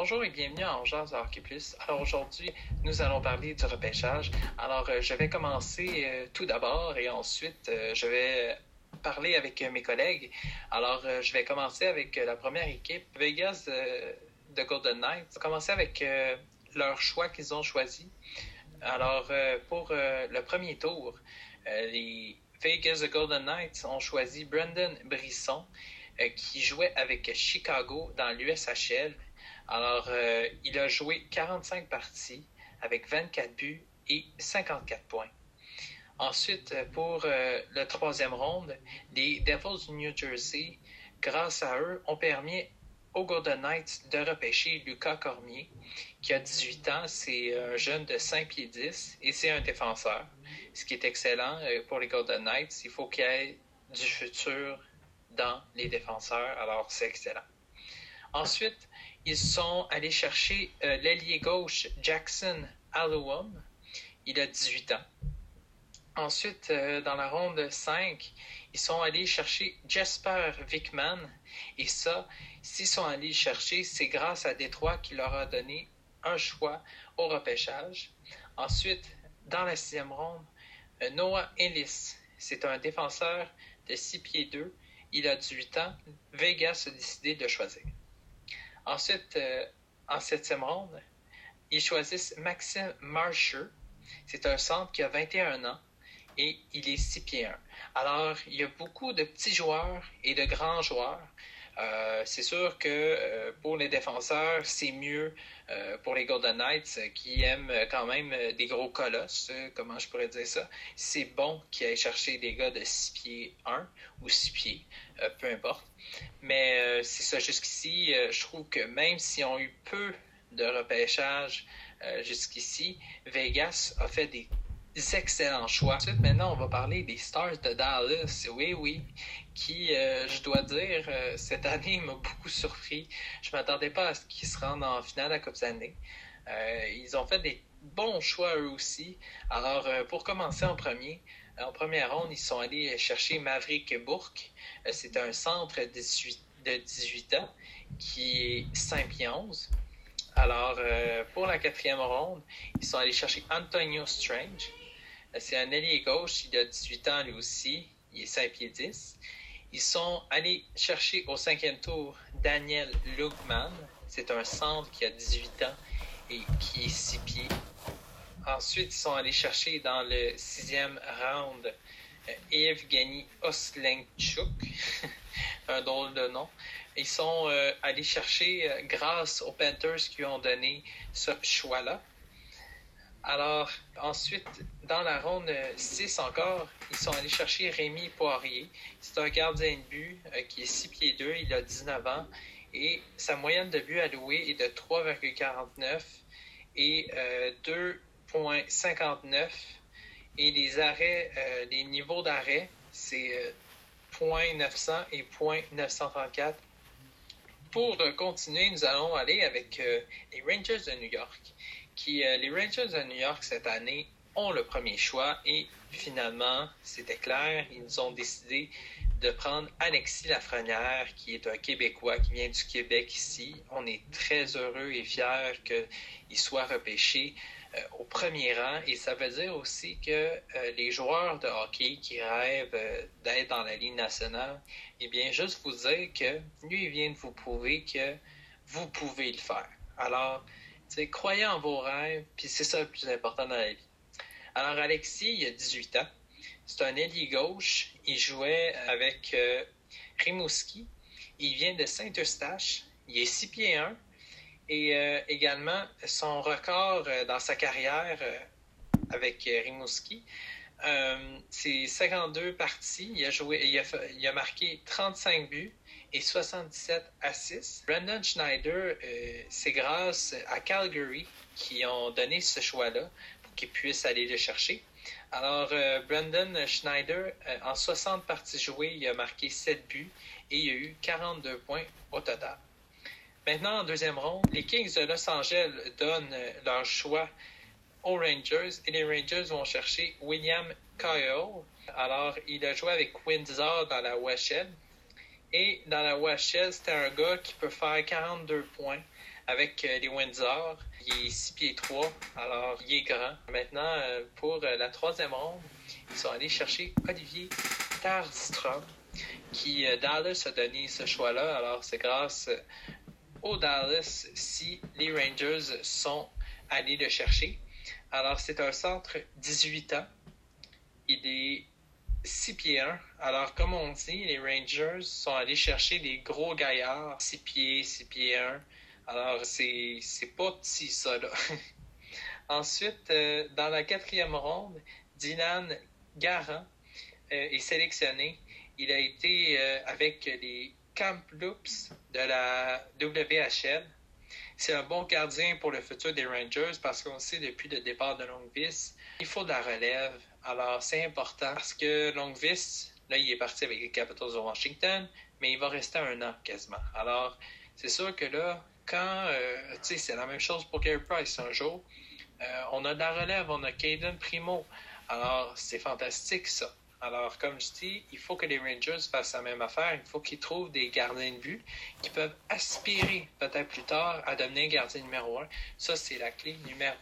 bonjour et bienvenue à Angers Hockey Plus. Alors aujourd'hui, nous allons parler du repêchage. Alors euh, je vais commencer euh, tout d'abord et ensuite euh, je vais parler avec mes collègues. Alors je vais commencer avec la première équipe, Vegas de Golden Knights. Commencer avec leur choix qu'ils ont choisi. Alors pour le premier tour, les Vegas de Golden Knights ont choisi Brendan Brisson qui jouait avec Chicago dans l'USHL alors, euh, il a joué 45 parties avec 24 buts et 54 points. Ensuite, pour euh, le troisième ronde, les Devils du New Jersey, grâce à eux, ont permis aux Golden Knights de repêcher Lucas Cormier, qui a 18 ans. C'est un jeune de 5 pieds 10 et c'est un défenseur, ce qui est excellent euh, pour les Golden Knights. Il faut qu'il y ait du futur dans les défenseurs, alors c'est excellent. Ensuite, ils sont allés chercher euh, l'ailier gauche Jackson Allowum. Il a 18 ans. Ensuite, euh, dans la ronde 5, ils sont allés chercher Jasper Vickman. Et ça, s'ils sont allés chercher, c'est grâce à Détroit qui leur a donné un choix au repêchage. Ensuite, dans la sixième ronde, euh, Noah Ellis. C'est un défenseur de 6 pieds 2. Il a 18 ans. Vegas a décidé de choisir. Ensuite, euh, en septième ronde, ils choisissent Maxime Marsher. C'est un centre qui a 21 ans et il est 6 pieds 1. Alors, il y a beaucoup de petits joueurs et de grands joueurs. Euh, c'est sûr que euh, pour les défenseurs, c'est mieux pour les Golden Knights qui aiment quand même des gros colosses, comment je pourrais dire ça. C'est bon qu'ils aillent chercher des gars de 6 pieds 1 ou 6 pieds, peu importe. Mais euh, c'est ça, jusqu'ici, euh, je trouve que même s'ils ont eu peu de repêchage euh, jusqu'ici, Vegas a fait des excellents choix. Ensuite, maintenant, on va parler des Stars de Dallas. Oui, oui, qui, je dois dire, cette année m'a beaucoup surpris. Je m'attendais pas à ce qu'ils se rendent en finale à Coupe d'année. ils ont fait des bons choix eux aussi. Alors, pour commencer en premier, en première ronde, ils sont allés chercher Maverick Bourque. Euh, c'est un centre de 18, ans qui est 5 pieds 11. Alors, euh, pour la quatrième ronde, ils sont allés chercher Antonio Strange. Euh, c'est un ailier gauche, il a 18 ans lui aussi, il est 5 pieds 10. Ils sont allés chercher au cinquième tour Daniel Lugman. C'est un centre qui a 18 ans et qui est 6 pieds Ensuite, ils sont allés chercher dans le sixième round euh, Evgeny Oslenchuk, un drôle de nom. Ils sont euh, allés chercher, euh, grâce aux Panthers qui ont donné ce choix-là. Alors, ensuite, dans la ronde 6 encore, ils sont allés chercher Rémi Poirier. C'est un gardien de but qui est 6 pieds 2, il a 19 ans et sa moyenne de but allouée est de 3,49 et 2 .59 et les arrêts, euh, les niveaux d'arrêt, c'est .900 euh, et .934. Pour euh, continuer, nous allons aller avec les Rangers de New York, qui les Rangers de New York cette année ont le premier choix et finalement, c'était clair, ils ont décidé de prendre Alexis Lafrenière, qui est un Québécois qui vient du Québec ici. On est très heureux et fiers qu'il soit repêché. Euh, au premier rang. Et ça veut dire aussi que euh, les joueurs de hockey qui rêvent euh, d'être dans la Ligue nationale, eh bien, juste vous dire que lui, il vient de vous prouver que vous pouvez le faire. Alors, croyez en vos rêves, puis c'est ça le plus important dans la vie. Alors, Alexis, il a 18 ans. C'est un ailier gauche. Il jouait avec Rimouski. Il vient de Saint-Eustache. Il est 6 pieds 1. Et euh, également, son record euh, dans sa carrière euh, avec Rimouski, c'est 52 parties. Il a, joué, il a, marqué 35 buts et 77 assists. Brandon Schneider, c'est grâce à Calgary qui ont donné ce choix-là pour qu'il puisse aller le chercher. Alors, Brandon Schneider, en 60 parties jouées, il a marqué 7 buts et il a eu 42 points au total. Maintenant, en deuxième ronde, les Kings de Los Angeles donnent leur choix aux Rangers et les Rangers vont chercher William Kyle. Alors, il a joué avec Windsor dans la WHL. Et dans la WHL, c'était un gars qui peut faire 42 points avec les Windsor. Il est 6 pieds 3, alors il est grand. Maintenant, pour la troisième ronde, ils sont allés chercher Olivier Tarstrom, qui Dallas a donné ce choix-là. Alors, c'est grâce au Dallas si les Rangers sont allés le chercher. Alors, c'est un centre 18 ans. Il est 6 pieds 1. Alors, comme on dit, les Rangers sont allés chercher des gros gaillards, 6 pieds, 6 pieds 1. Alors, c'est, c'est pas petit, ça, là. Ensuite, euh, dans la quatrième ronde, Dylan Garant euh, est sélectionné. Il a été euh, avec les Kamloops de la WHL. C'est un bon gardien pour le futur des Rangers parce qu'on sait depuis le départ de Longvis, il faut de la relève. Alors c'est important parce que Longvis, là, il est parti avec les Capitals de Washington, mais il va rester un an quasiment. Alors c'est sûr que là, quand, euh, tu sais, c'est la même chose pour Gary Price un jour, euh, on a de la relève, on a Caden Primo. Alors c'est fantastique ça. Alors, comme je dis, il faut que les Rangers fassent la même affaire. Il faut qu'ils trouvent des gardiens de but qui peuvent aspirer peut-être plus tard à devenir gardien numéro un. Ça, c'est la clé numéro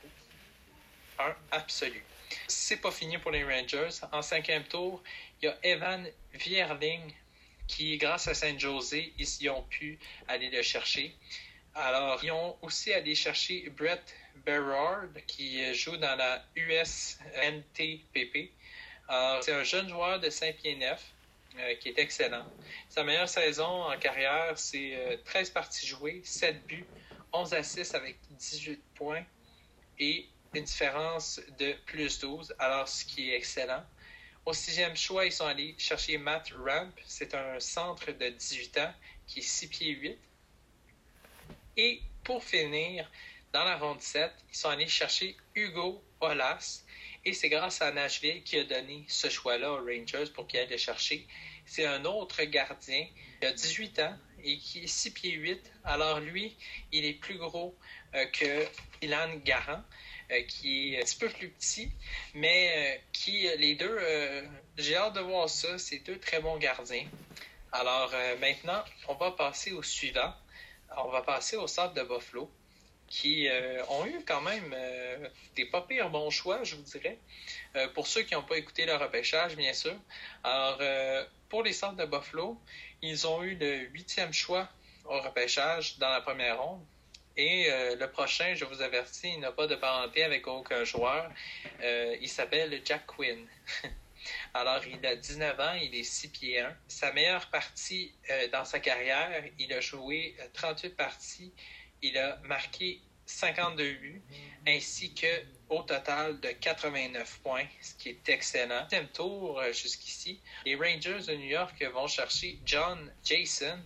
un absolue. C'est pas fini pour les Rangers. En cinquième tour, il y a Evan Vierling qui, grâce à Saint-José, ils ont pu aller le chercher. Alors, ils ont aussi allé chercher Brett Berard qui joue dans la USNTPP. C'est un jeune joueur de 5 pieds 9 euh, qui est excellent. Sa meilleure saison en carrière, c'est 13 euh, parties jouées, 7 buts, 11 assists avec 18 points et une différence de plus 12, alors ce qui est excellent. Au sixième choix, ils sont allés chercher Matt Ramp. C'est un centre de 18 ans qui est 6 pieds 8. Et pour finir, dans la ronde 7, ils sont allés chercher Hugo Olas. Et c'est grâce à Nashville qui a donné ce choix-là aux Rangers pour qu'ils aillent le chercher. C'est un autre gardien qui a 18 ans et qui est 6 pieds 8. Alors lui, il est plus gros euh, que Ilan Garant, qui est un petit peu plus petit, mais euh, qui, les deux, j'ai hâte de voir ça. C'est deux très bons gardiens. Alors maintenant, on va passer au suivant. On va passer au centre de Buffalo qui euh, ont eu quand même euh, des pas pires bons choix, je vous dirais. Euh, pour ceux qui n'ont pas écouté le repêchage, bien sûr. Alors, pour les centres de Buffalo, ils ont eu le huitième choix au repêchage dans la première ronde. Et le prochain, je vous avertis, il n'a pas de parenté avec aucun joueur. il s'appelle Jack Quinn. Alors, il a 19 ans, il est 6 pieds 1. Sa meilleure partie dans sa carrière, il a joué 38 parties il a marqué 52 buts, ainsi que au total de 89 points, ce qui est excellent. Deuxième tour euh, jusqu'ici, les Rangers de New York vont chercher John Jason,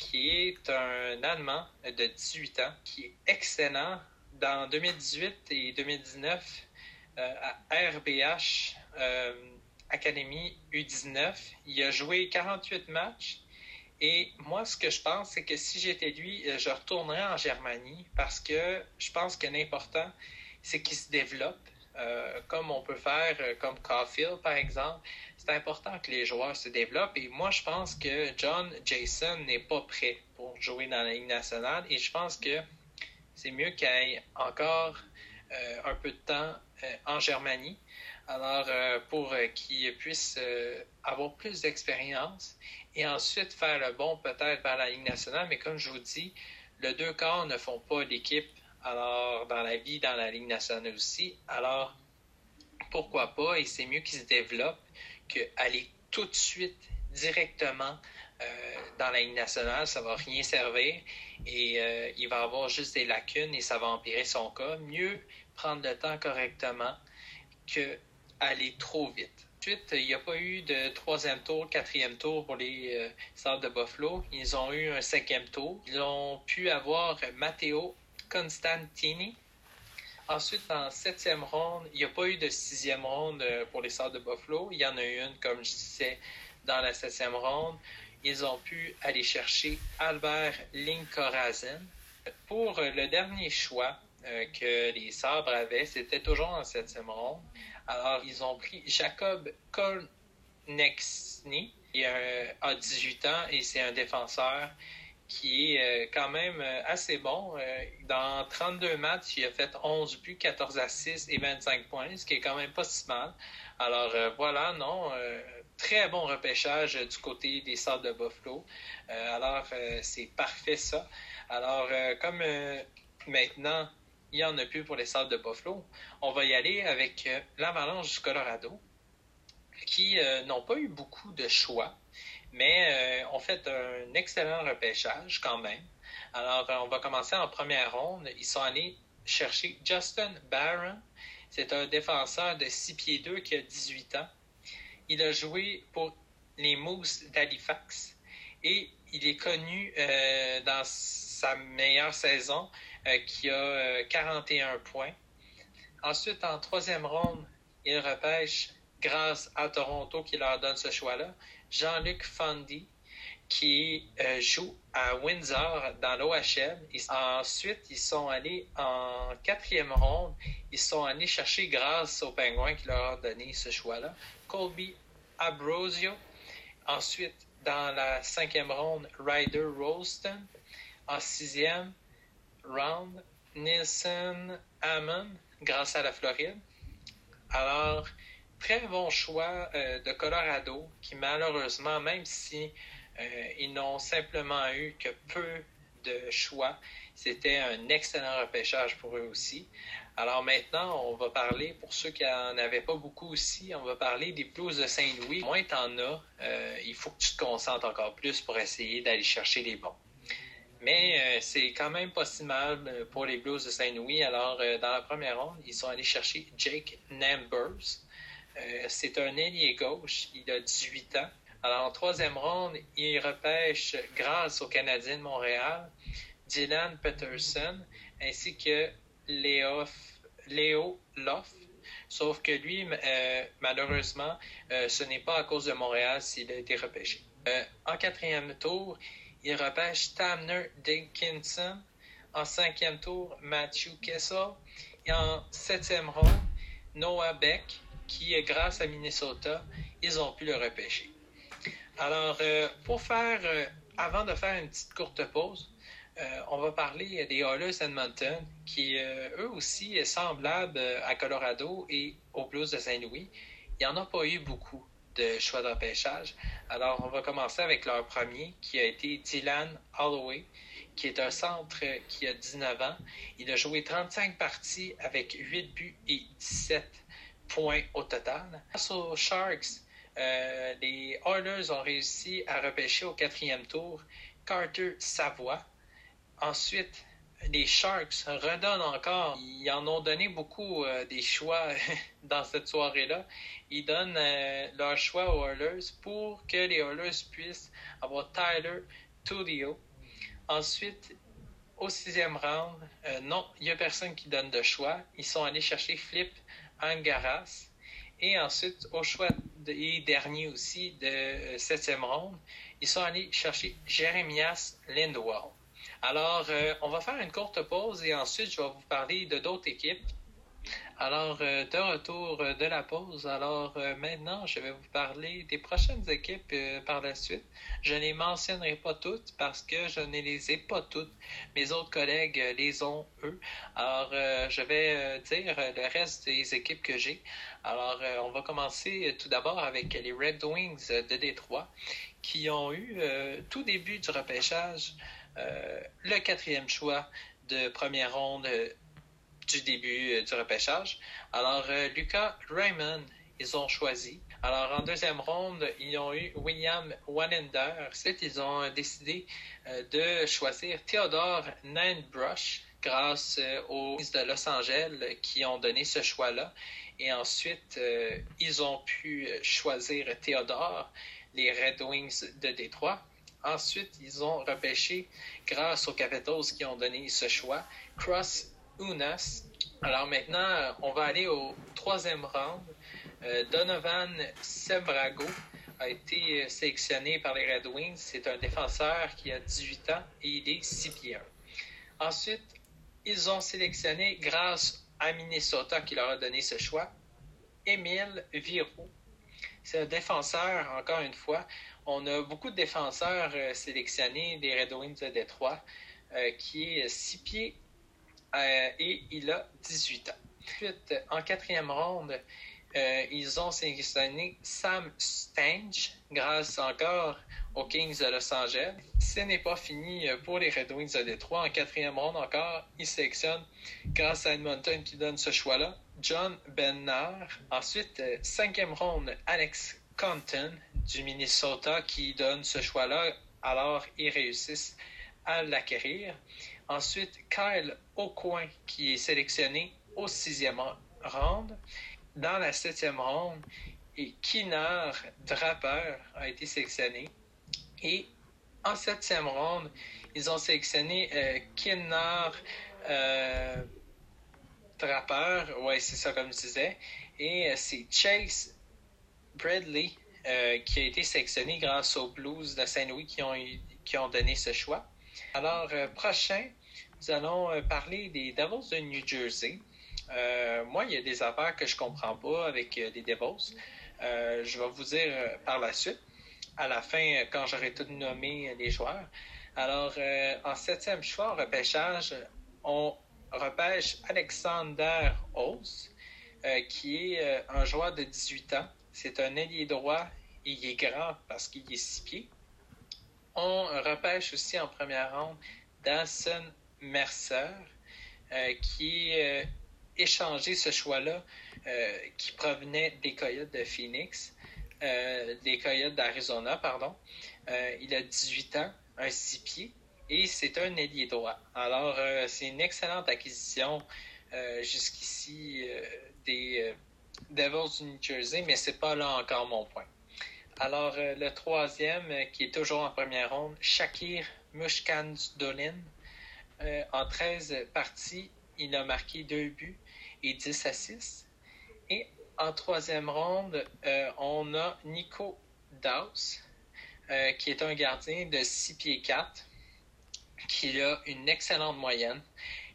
qui est un Allemand de 18 ans, qui est excellent dans 2018 et 2019 euh, à RBH euh, Académie U19. Il a joué 48 matchs et moi, ce que je pense, c'est que si j'étais lui, euh, je retournerais en Germanie parce que je pense que l'important, c'est qu'il se développe. Comme on peut faire, comme Caulfield par exemple, c'est important que les joueurs se développent. Et moi, je pense que John Jason n'est pas prêt pour jouer dans la Ligue nationale. Et je pense que c'est mieux qu'il ait encore un peu de temps en Germanie. Alors, pour qu'il puisse avoir plus d'expérience et ensuite faire le bon peut-être vers la Ligue nationale. Mais comme je vous dis, le deux quarts ne font pas l'équipe alors dans la vie, dans la Ligue nationale aussi. Alors, pourquoi pas? Et c'est mieux qu'ils se développent qu'aller tout de suite directement euh, dans la Ligue nationale, ça va rien servir et euh, il va avoir juste des lacunes et ça va empirer son cas. Mieux prendre le temps correctement que aller trop vite. Ensuite, il n'y a pas eu de troisième tour, quatrième tour pour les euh, de Buffalo. Ils ont eu un cinquième tour. Ils ont pu avoir Matteo Constantini. Ensuite, en septième ronde, il n'y a pas eu de sixième ronde euh, pour les Stars de Buffalo. Il y en a eu une, comme je disais, dans la septième ronde. Ils ont pu aller chercher Albert Linkorazen. Pour euh, le dernier choix euh, que les Sabres avaient, c'était toujours en septième ronde. Alors, ils ont pris Jacob Kolnexny, qui a 18 ans et c'est un défenseur qui est quand même assez bon. Dans 32 matchs, il a fait 11 buts, 14 assists et 25 points, ce qui est quand même pas si mal. Alors voilà, non, très bon repêchage du côté des Sables de Buffalo. alors c'est parfait ça. Alors comme maintenant il n'y en a plus pour les Sables de Buffalo, on va y aller avec l'Avalanche du Colorado qui euh, n'ont pas eu beaucoup de choix, mais euh, ont fait un excellent repêchage quand même. Alors, euh, on va commencer en première ronde. Ils sont allés chercher Justin Barron. C'est un défenseur de 6 pieds 2 qui a 18 ans. Il a joué pour les Moose d'Halifax et il est connu dans sa meilleure saison qui a 41 points. Ensuite, en troisième ronde, il repêche grâce à Toronto qui leur donne ce choix-là. Jean-Luc Fondy, qui euh, joue à Windsor dans l'OHL. Ensuite, ils sont allés en quatrième ronde. Ils sont allés chercher, grâce aux Penguins qui leur ont donné ce choix-là, Colby Abrosio. Ensuite, dans la cinquième ronde, Ryder Rolston. En sixième round, Nielsen Hammond, grâce à la Floride. Alors, très bon choix euh, de Colorado qui malheureusement, même si euh, ils n'ont simplement eu que peu de choix, c'était un excellent repêchage pour eux aussi. Alors maintenant, on va parler, pour ceux qui n'en avaient pas beaucoup aussi, on va parler des Blues de Saint-Louis. Moins tu en as, euh, il faut que tu te concentres encore plus pour essayer d'aller chercher les bons. Mais c'est quand même pas si mal pour les Blues de Saint-Louis. Alors, dans la première ronde, ils sont allés chercher Jake Nambers. Euh, c'est un ailier gauche. Il a 18 ans. Alors, en troisième ronde, il repêche, grâce au Canadien de Montréal, Dylan Peterson ainsi que Léo, Loff. Sauf que lui, euh, malheureusement, euh, ce n'est pas à cause de Montréal s'il a été repêché. en quatrième tour, il repêche Tamner Dickinson. En cinquième tour, Matthew Kessel. Et en septième ronde, Noah Beck qui, grâce à Minnesota, ils ont pu le repêcher. Alors, euh, pour faire, euh, avant de faire une petite courte pause, euh, on va parler des Oilers Edmonton, qui eux aussi semblables à Colorado et aux Blues de Saint-Louis. Il n'y en a pas eu beaucoup de choix de repêchage. Alors, on va commencer avec leur premier, qui a été Dylan Holloway, qui est un centre qui a 19 ans. Il a joué 35 parties avec 8 buts et 17 points au total. Face aux Sharks, euh, les Oilers ont réussi à repêcher au quatrième tour Carter Savoie. Ensuite, les Sharks redonnent encore. Ils en ont donné beaucoup euh, des choix dans cette soirée-là. Ils donnent euh, leur choix aux Oilers pour que les Oilers puissent avoir Tyler Tullio. Ensuite, au sixième round, non, il n'y a personne qui donne de choix. Ils sont allés chercher Flip Angaras. Et ensuite, au choix des derniers aussi de euh, septième ronde, ils sont allés chercher Jeremias Lindwall. Alors, euh, on va faire une courte pause et ensuite, je vais vous parler de d'autres équipes alors, euh, de retour euh, de la pause. Alors, euh, maintenant, je vais vous parler des prochaines équipes par la suite. Je ne les mentionnerai pas toutes parce que je ne les ai pas toutes. Mes autres collègues les ont, eux. Alors, je vais dire le reste des équipes que j'ai. Alors, on va commencer tout d'abord avec les Red Wings de Détroit qui ont eu tout début du repêchage le quatrième choix de première ronde du début euh, du repêchage. Alors, euh, Lucas Raymond, ils ont choisi. Alors, en deuxième ronde, ils ont eu William Wanender. Ensuite, ils ont décidé euh, de choisir Theodore Ninebrush grâce aux de Los Angeles qui ont donné ce choix-là. Et ensuite, ils ont pu choisir Theodore, les Red Wings de Détroit. Ensuite, ils ont repêché, grâce aux Capitals qui ont donné ce choix, Cross Alors maintenant, on va aller au troisième round. Euh, Donovan Sebrago a été sélectionné par les Red Wings. C'est un défenseur qui a 18 ans et il est 6 pieds 1. Ensuite, ils ont sélectionné, grâce à Minnesota qui leur a donné ce choix, Émile Viro. C'est un défenseur, encore une fois. On a beaucoup de défenseurs sélectionnés des Red Wings de Détroit, qui est 6 pieds et il a 18 ans. Ensuite, en quatrième ronde, euh, ils ont sélectionné Sam Stange, grâce encore aux Kings de Los Angeles. Ce n'est pas fini euh, pour les Red Wings de Détroit. En quatrième ronde encore, ils sélectionnent, grâce à Edmonton qui donne ce choix-là, John Bennard. Ensuite, euh, cinquième ronde, Alex Compton du Minnesota qui donne ce choix-là. Alors, ils réussissent à l'acquérir. Ensuite, Kyle Aucoin qui est sélectionné au sixième ronde dans la septième ronde, et Kinar Draper a été sélectionné. Et en septième ronde, ils ont sélectionné euh, Kinar euh, Draper, ouais, c'est ça comme je disais, et euh, c'est Chase Bradley euh, qui a été sélectionné grâce aux Blues de Saint-Louis qui ont, qui ont donné ce choix. Alors, prochain, nous allons parler des Devils de New Jersey. Euh, moi, il y a des affaires que je comprends pas avec euh, les Devils. Euh, je vais vous dire par la suite, à la fin, quand j'aurai tout nommé les joueurs. Alors, en septième choix, repêchage, on repêche Alexander Ose, qui est un joueur de 18 ans. C'est un ailier droit il est grand parce qu'il est six pieds. On repêche aussi en première ronde Dawson Mercer, qui est échanger ce choix-là euh, qui provenait des Coyotes de Phoenix, euh, des Coyotes d'Arizona, pardon. Euh, il a 18 ans, un 6 pieds, et c'est un ailier droit. Alors, c'est une excellente acquisition jusqu'ici des Devils du New Jersey, mais c'est pas là encore mon point. Alors, le troisième, qui est toujours en première ronde, Shakir Mushkan-Dolin. en 13 parties, il a marqué deux buts et 10 à 6. Et en troisième ronde, euh, on a Nico Daus, euh, qui est un gardien de 6 pieds 4, qui a une excellente moyenne.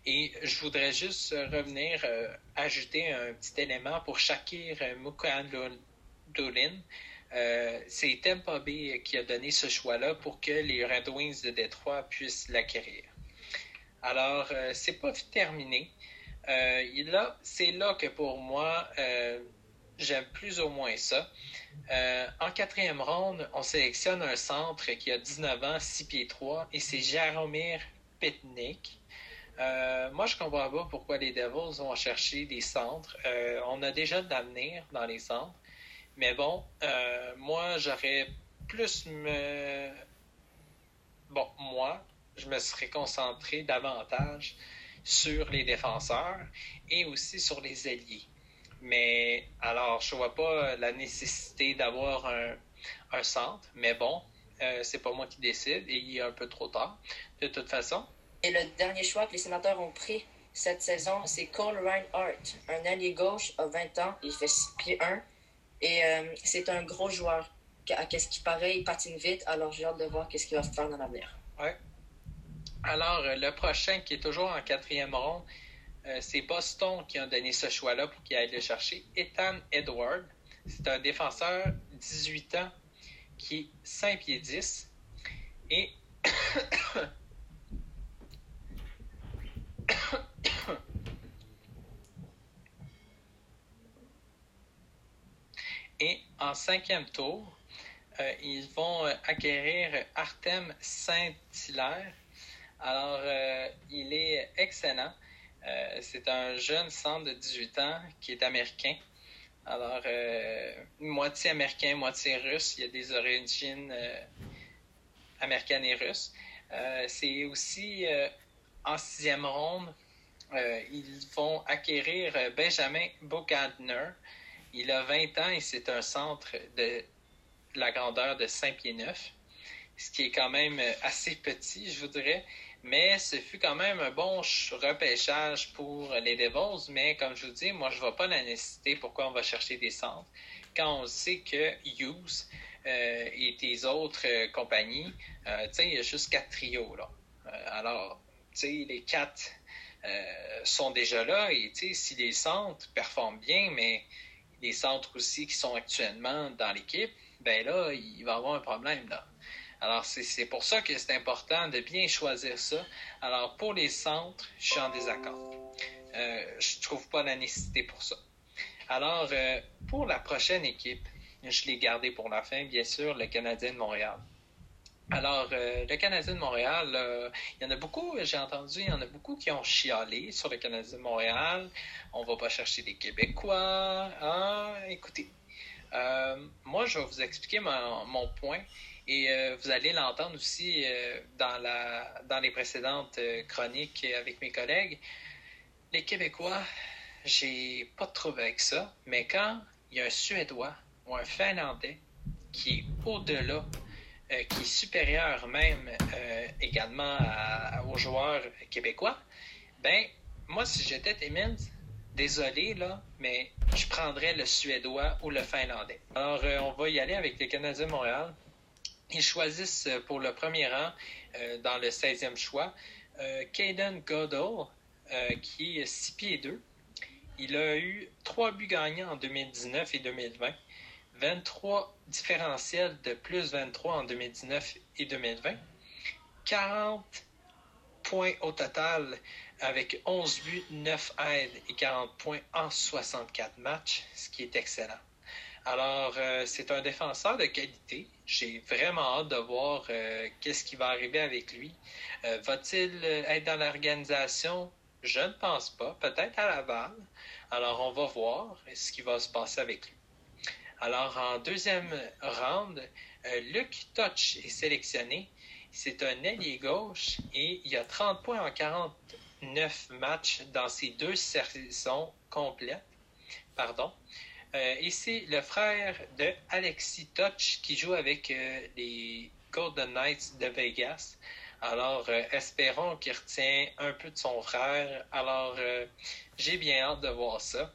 Et je voudrais juste revenir, euh, ajouter un petit élément pour Shakir Mukandolin. c'est Tampa Bay qui a donné ce choix-là pour que les Red Wings de Détroit puissent l'acquérir. Alors, c'est pas terminé. Euh, c'est là que pour moi, euh, j'aime plus ou moins ça. Euh, en quatrième ronde, on sélectionne un centre qui a 19 ans, 6 pieds 3, et c'est Jaromir Petnik. moi, je comprends pas pourquoi les Devils vont chercher des centres. on a déjà de l'avenir dans les centres. Mais bon, moi, j'aurais plus me... Bon, moi, je me serais concentré davantage sur les défenseurs et aussi sur les alliés. Mais alors, je vois pas la nécessité d'avoir un, centre, mais bon, euh, c'est pas moi qui décide et il est un peu trop tard, de toute façon. Et le dernier choix que les sénateurs ont pris cette saison, c'est Cole Reinhardt, un allié gauche à 20 ans, il fait 6 pieds 1 et euh, c'est un gros joueur. À qu'est-ce qui paraît, il patine vite, alors j'ai hâte de voir qu'est-ce qu'il va faire dans l'avenir. Ouais, alors, euh, le prochain qui est toujours en quatrième ronde, euh, c'est Boston qui a donné ce choix-là pour qu'il aille le chercher. Ethan Edward, c'est un défenseur 18 ans qui est 5 pieds 10. Et Et en cinquième tour, euh, ils vont acquérir Artem Saint-Hilaire alors, euh, il est excellent. Euh, c'est un jeune centre de 18 ans qui est américain. Alors, euh, moitié américain, moitié russe. Il y a des origines américaines et russes. c'est aussi en sixième ronde, ils vont acquérir Benjamin Bogardner. Il a 20 ans et c'est un centre de la grandeur de 5 pieds 9, ce qui est quand même assez petit, je voudrais. Mais ce fut quand même un bon repêchage pour les Devils. Mais comme je vous dis, moi, je ne vois pas la nécessité pourquoi on va chercher des centres. Quand on sait que Hughes euh, et tes autres euh, compagnies, euh, il y a juste quatre trios. Là. alors, tu sais, les quatre sont déjà là. Et si les centres performent bien, mais les centres aussi qui sont actuellement dans l'équipe, ben là, il va y avoir un problème. Là. Alors, c'est pour ça que c'est important de bien choisir ça. Alors, pour les centres, je suis en désaccord. Euh, je trouve pas la nécessité pour ça. Alors, euh, pour la prochaine équipe, je l'ai gardé pour la fin, bien sûr, le Canadien de Montréal. Alors, euh, le Canadien de Montréal, euh, il y en a beaucoup, j'ai entendu, il y en a beaucoup qui ont chialé sur le Canadien de Montréal. On va pas chercher des Québécois. Ah, écoutez, euh, moi, je vais vous expliquer mon, point et vous allez l'entendre aussi dans, la, dans les précédentes chroniques avec mes collègues. Les Québécois, j'ai pas de trouble avec ça, mais quand il y a un Suédois ou un Finlandais qui est au-delà euh, qui est supérieur même euh, également aux joueurs québécois, ben moi, si j'étais Timmins, désolé, là, mais je prendrais le Suédois ou le Finlandais. Alors, euh, on va y aller avec les Canadiens de Montréal. Ils choisissent pour le premier rang, dans le 16e choix, Caden Goddell, qui est 6 pieds 2. Il a eu trois buts gagnants en 2019 et 2020. 23 différentiels de plus 23 en 2019 et 2020, 40 points au total avec 11 buts, 9 aides et 40 points en 64 matchs, ce qui est excellent. Alors, euh, c'est un défenseur de qualité. J'ai vraiment hâte de voir euh, qu'est-ce qui va arriver avec lui. Euh, va-t-il être dans l'organisation? Je ne pense pas. Peut-être à Laval. Alors, on va voir ce qui va se passer avec lui. Alors, en deuxième round, euh, Luc Touch est sélectionné. C'est un ailier gauche et il a 30 points en 49 matchs dans ses deux saisons complètes. Pardon. Euh, et c'est le frère de Alexis Touch qui joue avec euh, les Golden Knights de Vegas. Alors, espérons qu'il retient un peu de son frère. Alors, j'ai bien hâte de voir ça.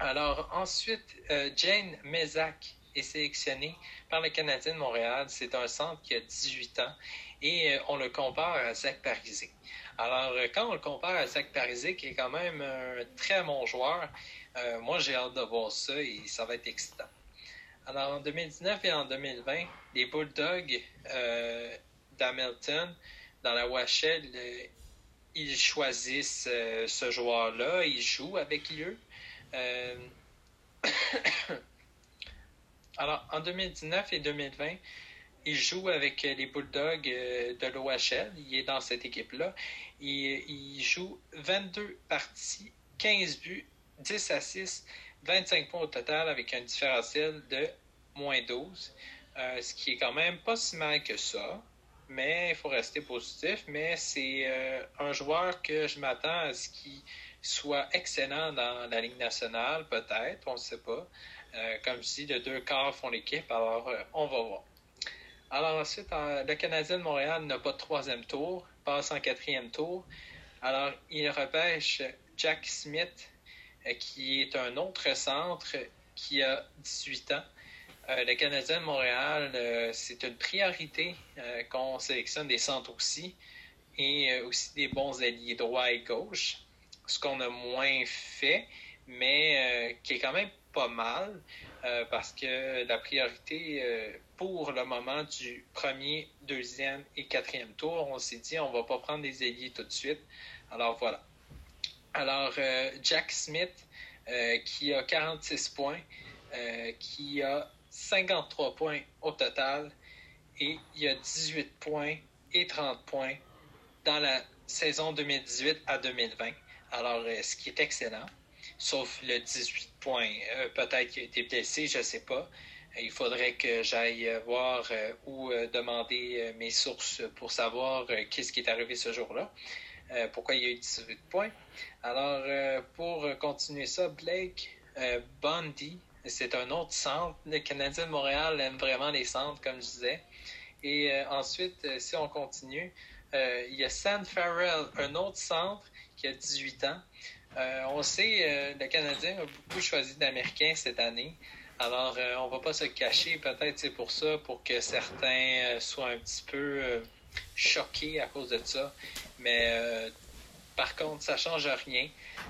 Alors ensuite, euh, Jane Mezac est sélectionnée par le Canadien de Montréal. C'est un centre qui a 18 ans et euh, on le compare à Zach Parisé. Alors euh, quand on le compare à Zach Parisé, qui est quand même un très bon joueur, moi j'ai hâte de voir ça et ça va être excitant. Alors en 2019 et en 2020, les Bulldogs d'Hamilton, dans la Wachelle, ils choisissent ce joueur-là, ils jouent avec lui. Euh, alors, en 2019 et 2020, il joue avec les Bulldogs euh, de l'OHL. Il est dans cette équipe-là. Il, joue 22 parties, 15 buts, 10 assists, 25 points au total avec un différentiel de moins 12. Euh, ce qui est quand même pas si mal que ça. Mais il faut rester positif. Mais c'est un joueur que je m'attends à ce qu'il soit excellent dans la Ligue nationale, peut-être, on ne sait pas. Euh, comme si les deux quarts font l'équipe, alors euh, on va voir. Alors ensuite, le Canadien de Montréal n'a pas de troisième tour, passe en quatrième tour. Alors il repêche Jack Smith, euh, qui est un autre centre qui a 18 ans. le Canadien de Montréal, c'est une priorité qu'on sélectionne des centres aussi et aussi des bons alliés droit et gauche ce qu'on a moins fait, mais euh, qui est quand même pas mal, euh, parce que la priorité euh, pour le moment du premier, deuxième et quatrième tour, on s'est dit on va pas prendre des ailiers tout de suite. Alors voilà. Alors Jack Smith, qui a 46 points, qui a 53 points au total, et il a 18 points et 30 points dans la saison 2018 à 2020. Alors, euh, ce qui est excellent, sauf le 18 points. Euh, peut-être qu'il a été blessé, je ne sais pas. Il faudrait que j'aille voir euh, ou demander mes sources pour savoir qu'est-ce qui est arrivé ce jour-là. pourquoi il y a eu 18 points. Alors, pour continuer ça, Blake Bundy, c'est un autre centre. Le Canadien de Montréal aime vraiment les centres, comme je disais. Et ensuite, si on continue, il y a Sam Farrell, un autre centre qui a 18 ans. Euh, on sait, euh, le Canadien a beaucoup choisi d'Américains cette année. Alors, euh, on va pas se cacher. Peut-être c'est pour ça, pour que certains soient un petit peu choqués à cause de ça. Mais par contre, ça change rien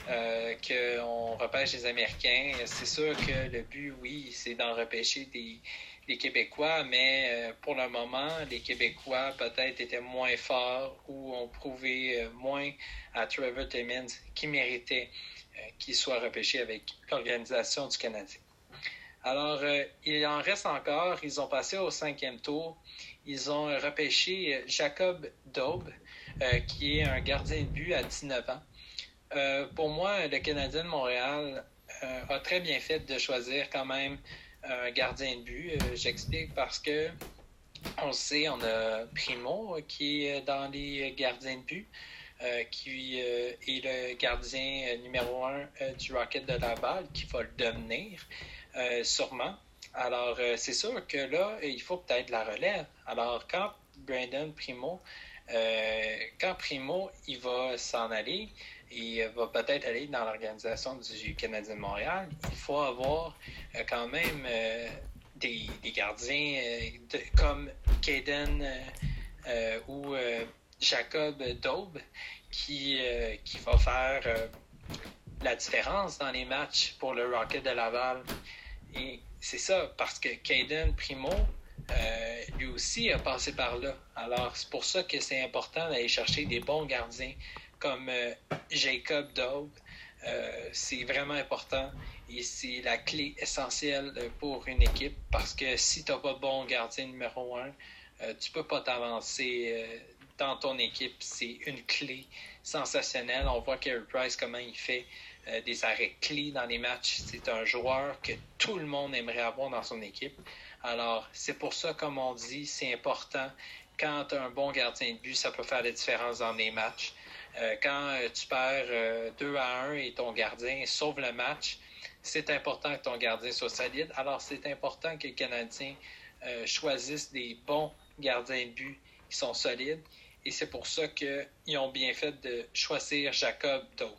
euh, qu'on repêche les Américains. C'est sûr que le but, oui, c'est d'en repêcher des, Québécois, mais euh, pour le moment, les Québécois peut-être étaient moins forts ou ont prouvé euh, moins à Trevor Timmins qui méritait qu'il soit repêché avec l'organisation du Canadien. Alors, il en reste encore. Ils ont passé au cinquième tour. Ils ont repêché Jacob Daube, qui est un gardien de but à 19 ans. Euh, pour moi, le Canadien de Montréal euh, a très bien fait de choisir quand même un gardien de but. Euh, j'explique parce que on sait, on a Primo qui est dans les gardiens de but, qui est le gardien numéro un du Rocket de Laval, qui va le devenir sûrement. Alors, c'est sûr que là, il faut peut-être la relève. Alors, quand Brandon Primo, quand Primo, il va s'en aller, il va peut-être aller dans l'organisation du Canadien de Montréal, il faut avoir euh, quand même euh, des, gardiens euh, comme Caden ou Jacob Daube qui, qui va faire la différence dans les matchs pour le Rocket de Laval. Et c'est ça, parce que Caden Primo, lui aussi a passé par là. Alors, c'est pour ça que c'est important d'aller chercher des bons gardiens comme euh, Jacob Daube. Euh, c'est vraiment important et c'est la clé essentielle euh, pour une équipe parce que si tu n'as pas de bon gardien numéro un, tu peux pas t'avancer dans ton équipe. C'est une clé sensationnelle. On voit Carey Price, comment il fait des arrêts clés dans les matchs. C'est un joueur que tout le monde aimerait avoir dans son équipe. Alors, c'est pour ça, comme on dit, c'est important. Quand tu as un bon gardien de but, ça peut faire la différence dans les matchs. Euh, quand euh, tu perds 2 euh, à 1 et ton gardien sauve le match, c'est important que ton gardien soit solide. Alors, c'est important que les Canadiens choisissent des bons gardiens de but qui sont solides. Et c'est pour ça qu'ils ont bien fait de choisir Jacob Doe.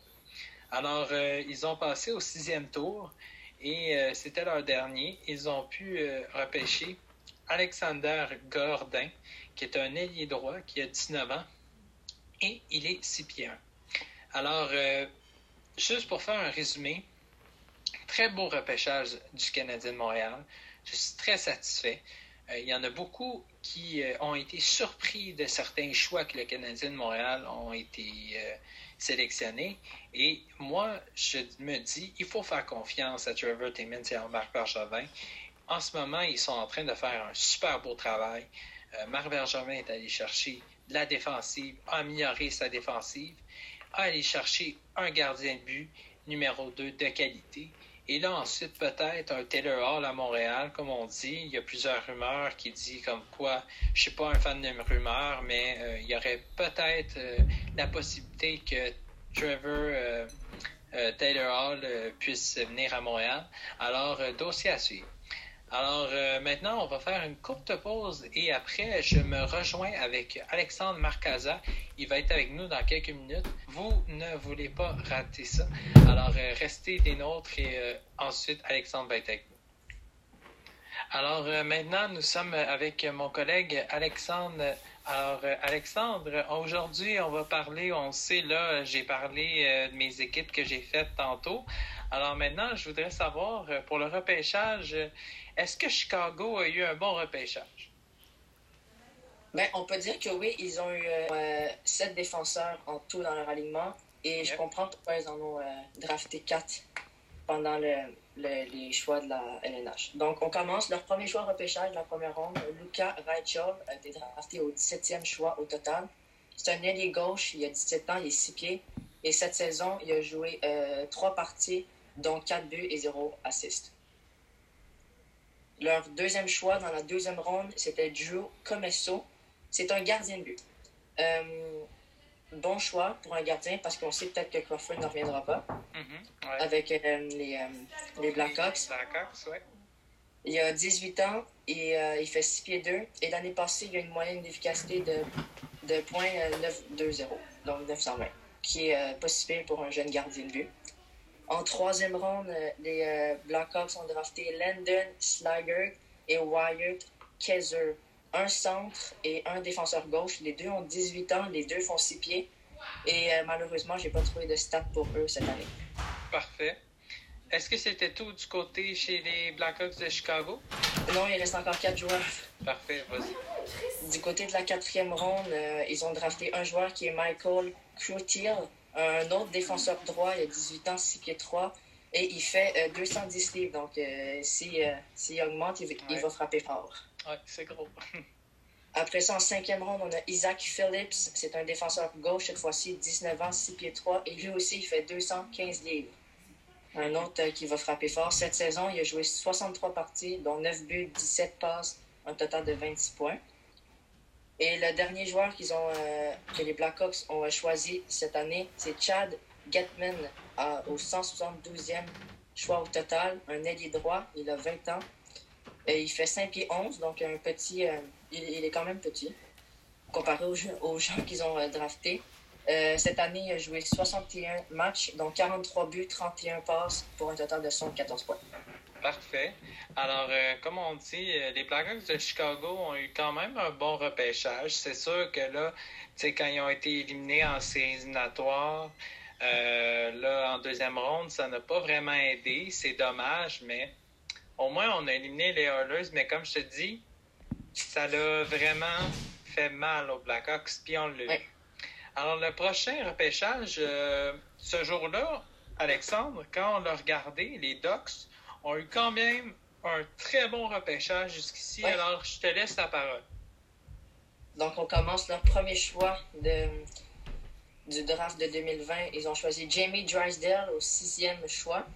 Alors, ils ont passé au sixième tour et c'était leur dernier. Ils ont pu repêcher Alexander Gordin, qui est un ailier droit qui a 19 ans et il est 6 pieds 1. Alors, euh, juste pour faire un résumé, très beau repêchage du Canadien de Montréal. Je suis très satisfait. Euh, il y en a beaucoup qui euh, ont été surpris de certains choix que le Canadien de Montréal ont été sélectionnés. Et moi, je me dis, il faut faire confiance à Trevor Timmins et à Marc Bergevin. En ce moment, ils sont en train de faire un super beau travail. Marc Bergevin est allé chercher la défensive, améliorer sa défensive, aller chercher un gardien de but numéro 2 de qualité. Et là, ensuite, peut-être un Taylor Hall à Montréal, comme on dit. Il y a plusieurs rumeurs qui disent comme quoi, je suis pas un fan de rumeurs, mais euh, il y aurait peut-être euh, la possibilité que Trevor euh, Taylor Hall puisse venir à Montréal. Alors, dossier à suivre. Alors euh, maintenant, on va faire une courte pause et après, je me rejoins avec Alexandre Marcaza. Il va être avec nous dans quelques minutes. Vous ne voulez pas rater ça. Alors euh, restez des nôtres et euh, ensuite, Alexandre va être avec nous. Alors maintenant, nous sommes avec mon collègue Alexandre. Alors Alexandre, aujourd'hui, on va parler, on sait là, j'ai parlé de mes équipes que j'ai faites tantôt. Alors maintenant, je voudrais savoir, pour le repêchage, est-ce que Chicago a eu un bon repêchage? Ben, on peut dire que oui, ils ont eu euh, sept défenseurs en tout dans leur alignement. Et je comprends pourquoi ils en ont euh, drafté quatre pendant les choix de la LNH. Donc, on commence. Leur premier choix repêchage de la première ronde, Luca Raichov a été drafté au 17e choix au total. C'est un ailier gauche, il a 17 ans, il est 6 pieds. Et cette saison, il a joué euh, trois parties, dont 4 buts et 0 assists. Leur deuxième choix dans la deuxième ronde, c'était Drew Comesso. C'est un gardien de but. Euh, bon choix pour un gardien parce qu'on sait peut-être que Crawford ne reviendra pas mm-hmm, avec euh, les, euh, les Blackhawks. Blackhawks Il a 18 ans et il fait 6 pieds 2. Et l'année passée, il a une moyenne d'efficacité de, de 0.920, donc 920, qui est possible pour un jeune gardien de but. En troisième ronde, euh, les euh, Blackhawks ont drafté Landon Slager et Wyatt Kaiser. Un centre et un défenseur gauche. Les deux ont 18 ans, les deux font 6 pieds. Et euh, malheureusement, j'ai pas trouvé de stats pour eux cette année. Parfait. Est-ce que c'était tout du côté chez les Blackhawks de Chicago? Non, il reste encore quatre joueurs. Parfait, vas-y. Du côté de la quatrième ronde, euh, ils ont drafté un joueur qui est Michael Crutier, un autre défenseur droit, il a 18 ans, 6 pieds 3, et il fait euh, 210 livres. Donc, euh, s'il euh, s'il augmente, il, il Ouais. va frapper fort. Ouais, c'est gros. Après ça, en cinquième ronde, on a Isaac Phillips. C'est un défenseur gauche, cette fois-ci, 19 ans, 6 pieds 3. Et lui aussi, il fait 215 livres. Un autre euh, qui va frapper fort. Cette saison, il a joué 63 parties, dont 9 buts, 17 passes, un total de 26 points. Et le dernier joueur qu'ils ont, euh, que les Blackhawks ont euh, choisi cette année, c'est Chad Getman, à- au 172e choix au total. Un ailier droit, il a 20 ans. Et il fait 5 pieds 11, donc un petit. euh, il, est quand même petit, comparé aux, aux gens qu'ils ont euh, draftés. Euh, cette année, il a joué 61 matchs, dont 43 buts, 31 passes, pour un total de 114 points. Parfait. Alors, euh, comme on dit, euh, les Blackhawks de Chicago ont eu quand même un bon repêchage. C'est sûr que là, tu sais, quand ils ont été éliminés en séries éliminatoires, euh, là, en deuxième ronde, ça n'a pas vraiment aidé. C'est dommage, mais au moins, on a éliminé les Oilers. Mais comme je te dis, ça l'a vraiment fait mal aux Blackhawks, puis on l'a eu. Ouais. Alors, le prochain repêchage, euh, ce jour-là, Alexandre, quand on l'a regardé, les Ducks ont eu quand même un très bon repêchage jusqu'ici. Ouais. Alors, je te laisse la parole. Donc, on commence leur premier choix de, du draft de 2020. Ils ont choisi Jamie Drysdale au sixième choix.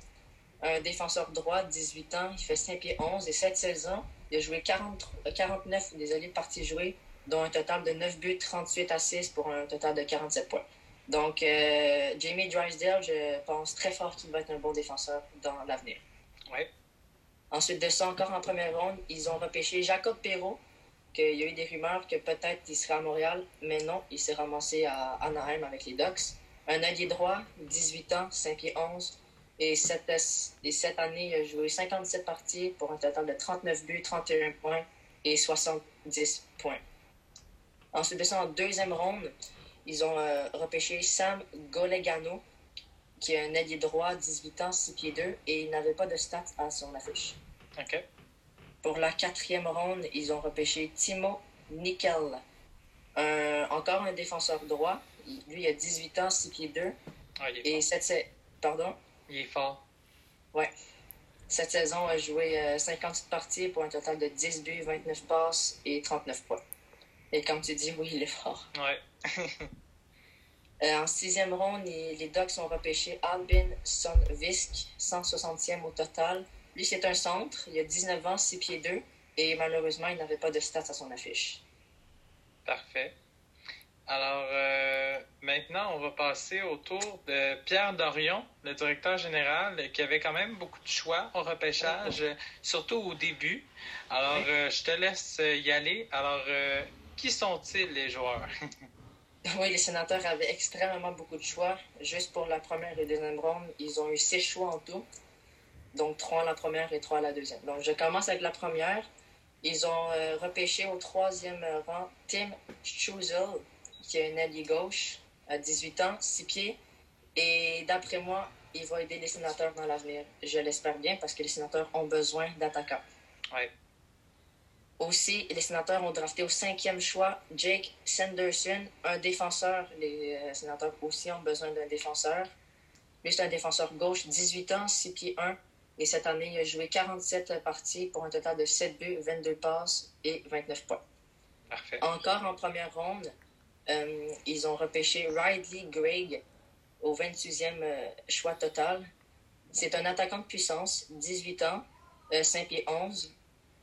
Un défenseur droit, 18 ans, il fait 5 pieds 11 et cette saison, il a joué 40, euh, 49 désolé, parties jouées, dont un total de 9 buts, 38 assists pour un total de 47 points. Donc, euh, Jamie Drysdale, je pense très fort qu'il va être un bon défenseur dans l'avenir. Ensuite de ça, encore en première ronde, ils ont repêché Jacob Perrault, qu'il y a eu des rumeurs que peut-être il serait à Montréal, mais non, il s'est ramassé à Anaheim avec les Ducks. Un allié droit, 18 ans, 5 pieds 11, et cette, et cette année, il a joué 57 parties pour un total de 39 buts, 31 points et 70 points. Ensuite de ça, en deuxième ronde, ils ont euh, repêché Sam Golegano, qui est un allié droit, 18 ans, 6 pieds 2, et il n'avait pas de stats à son affiche. OK. Pour la quatrième ronde, ils ont repêché Timo Nickel, un- encore un défenseur droit. Lui, il a 18 ans, 6 pieds 2, Ah, il, est et fort. cette, pardon, il est fort. cette saison a joué euh, 58 parties pour un total de 10 buts, 29 passes et 39 points. Et comme tu dis, oui, il est fort. Ouais. Euh, en sixième ronde, les, Ducks ont repêché Albin Sonvisk, 160e au total. Lui, c'est un centre. Il a 19 ans, 6 pieds 2. Et malheureusement, il n'avait pas de stats à son affiche. Parfait. Alors, euh, maintenant, on va passer au tour de Pierre Dorion, le directeur général, qui avait quand même beaucoup de choix au repêchage, surtout au début. Alors, Oui. euh, je te laisse y aller. Alors, euh, qui sont-ils, les joueurs? Oui, les sénateurs avaient extrêmement beaucoup de choix. Juste pour la première et deuxième ronde, ils ont eu six choix en tout. Donc, trois à la première et trois à la deuxième. Donc, je commence avec la première. Ils ont euh, repêché au troisième rang Tim Struzel, qui est un allié gauche, à 18 ans, 6 pieds. Et d'après moi, il va aider les sénateurs dans l'avenir. Je l'espère bien parce que les sénateurs ont besoin d'attaquants. Ouais. Aussi, les sénateurs ont drafté au cinquième choix Jake Sanderson, un défenseur. Les euh, sénateurs aussi ont besoin d'un défenseur. Lui, c'est un défenseur gauche, 18 ans, 6 pieds 1. Et cette année, il a joué 47 parties pour un total de 7 buts, 22 passes et 29 points. Parfait. Encore en première ronde, euh, ils ont repêché Ridley Gregg au 28e euh, choix total. C'est un attaquant de puissance, 18 ans, euh, 5 pieds 11,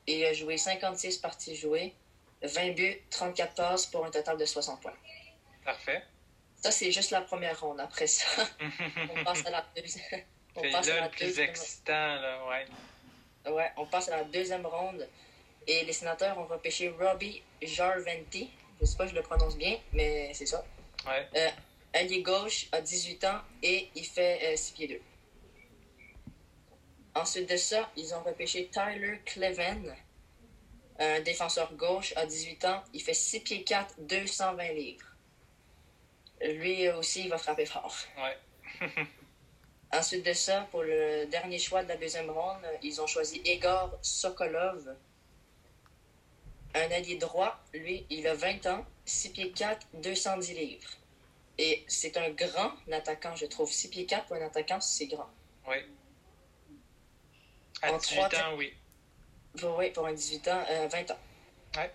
et il a joué 56 parties jouées, 20 buts, 34 passes pour un total de 60 points. Parfait. Ça, c'est juste la première ronde. Après ça, on passe à la deuxième. C'est à là la le plus deuxième- excitant, là, ouais. Ouais, on passe à la deuxième ronde. Et les sénateurs ont repêché Robbie Jarventi. Je sais pas si je le prononce bien, mais c'est ça. Ouais. Euh, allié gauche, a 18 ans et il fait 6 pieds 2. Ensuite de ça, ils ont repêché Tyler Cleven, un défenseur gauche, à 18 ans. Il fait 6 pieds 4, 220 livres. Lui aussi, il va frapper fort. Ouais. Ensuite de ça, pour le dernier choix de la deuxième ronde, ils ont choisi Egor Sokolov, un allié droit. Lui, il a 20 ans, 6 pieds 4, 210 livres. Et c'est un grand attaquant, je trouve. 6 pieds 4 pour un attaquant, c'est grand. Oui. À En 18 trois- ans, oui. Pour, oui, pour un 18 ans, euh, 20 ans. Ouais.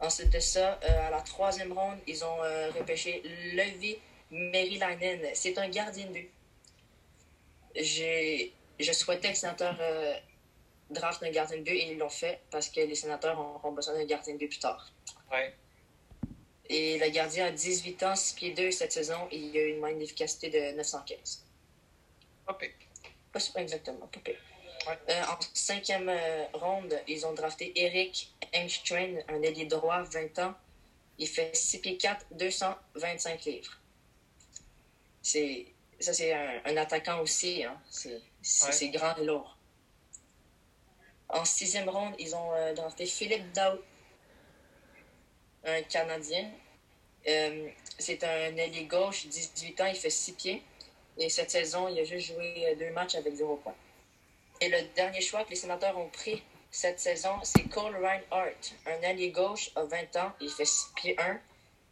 Ensuite de ça, euh, à la troisième ronde, ils ont euh, repêché Levi Merilainen. C'est un gardien de but. J'ai, je souhaitais que les sénateurs euh, draftent un gardien de but et ils l'ont fait parce que les sénateurs auront besoin d'un gardien de but plus tard. Ouais. Et le gardien a 18 ans, 6 pieds 2 cette saison et il a une moyenne d'efficacité de 915. Ok. Pas super exactement, pas. Ouais. Euh, en cinquième euh, ronde, ils ont drafté Eric Engström, un ailier droit, 20 ans. Il fait 6 pieds 4, 225 livres. C'est, ça, c'est un, un attaquant aussi. Hein. C'est, c'est, Ouais. grand et lourd. En sixième ronde, ils ont euh, drafté Philippe Daou, un Canadien. C'est un ailier gauche, 18 ans, il fait 6 pieds. Et cette saison, il a juste joué deux matchs avec zéro point. Et le dernier choix que les sénateurs ont pris cette saison, c'est Cole Reinhardt, un allié gauche à 20 ans, il fait 6 pieds 1.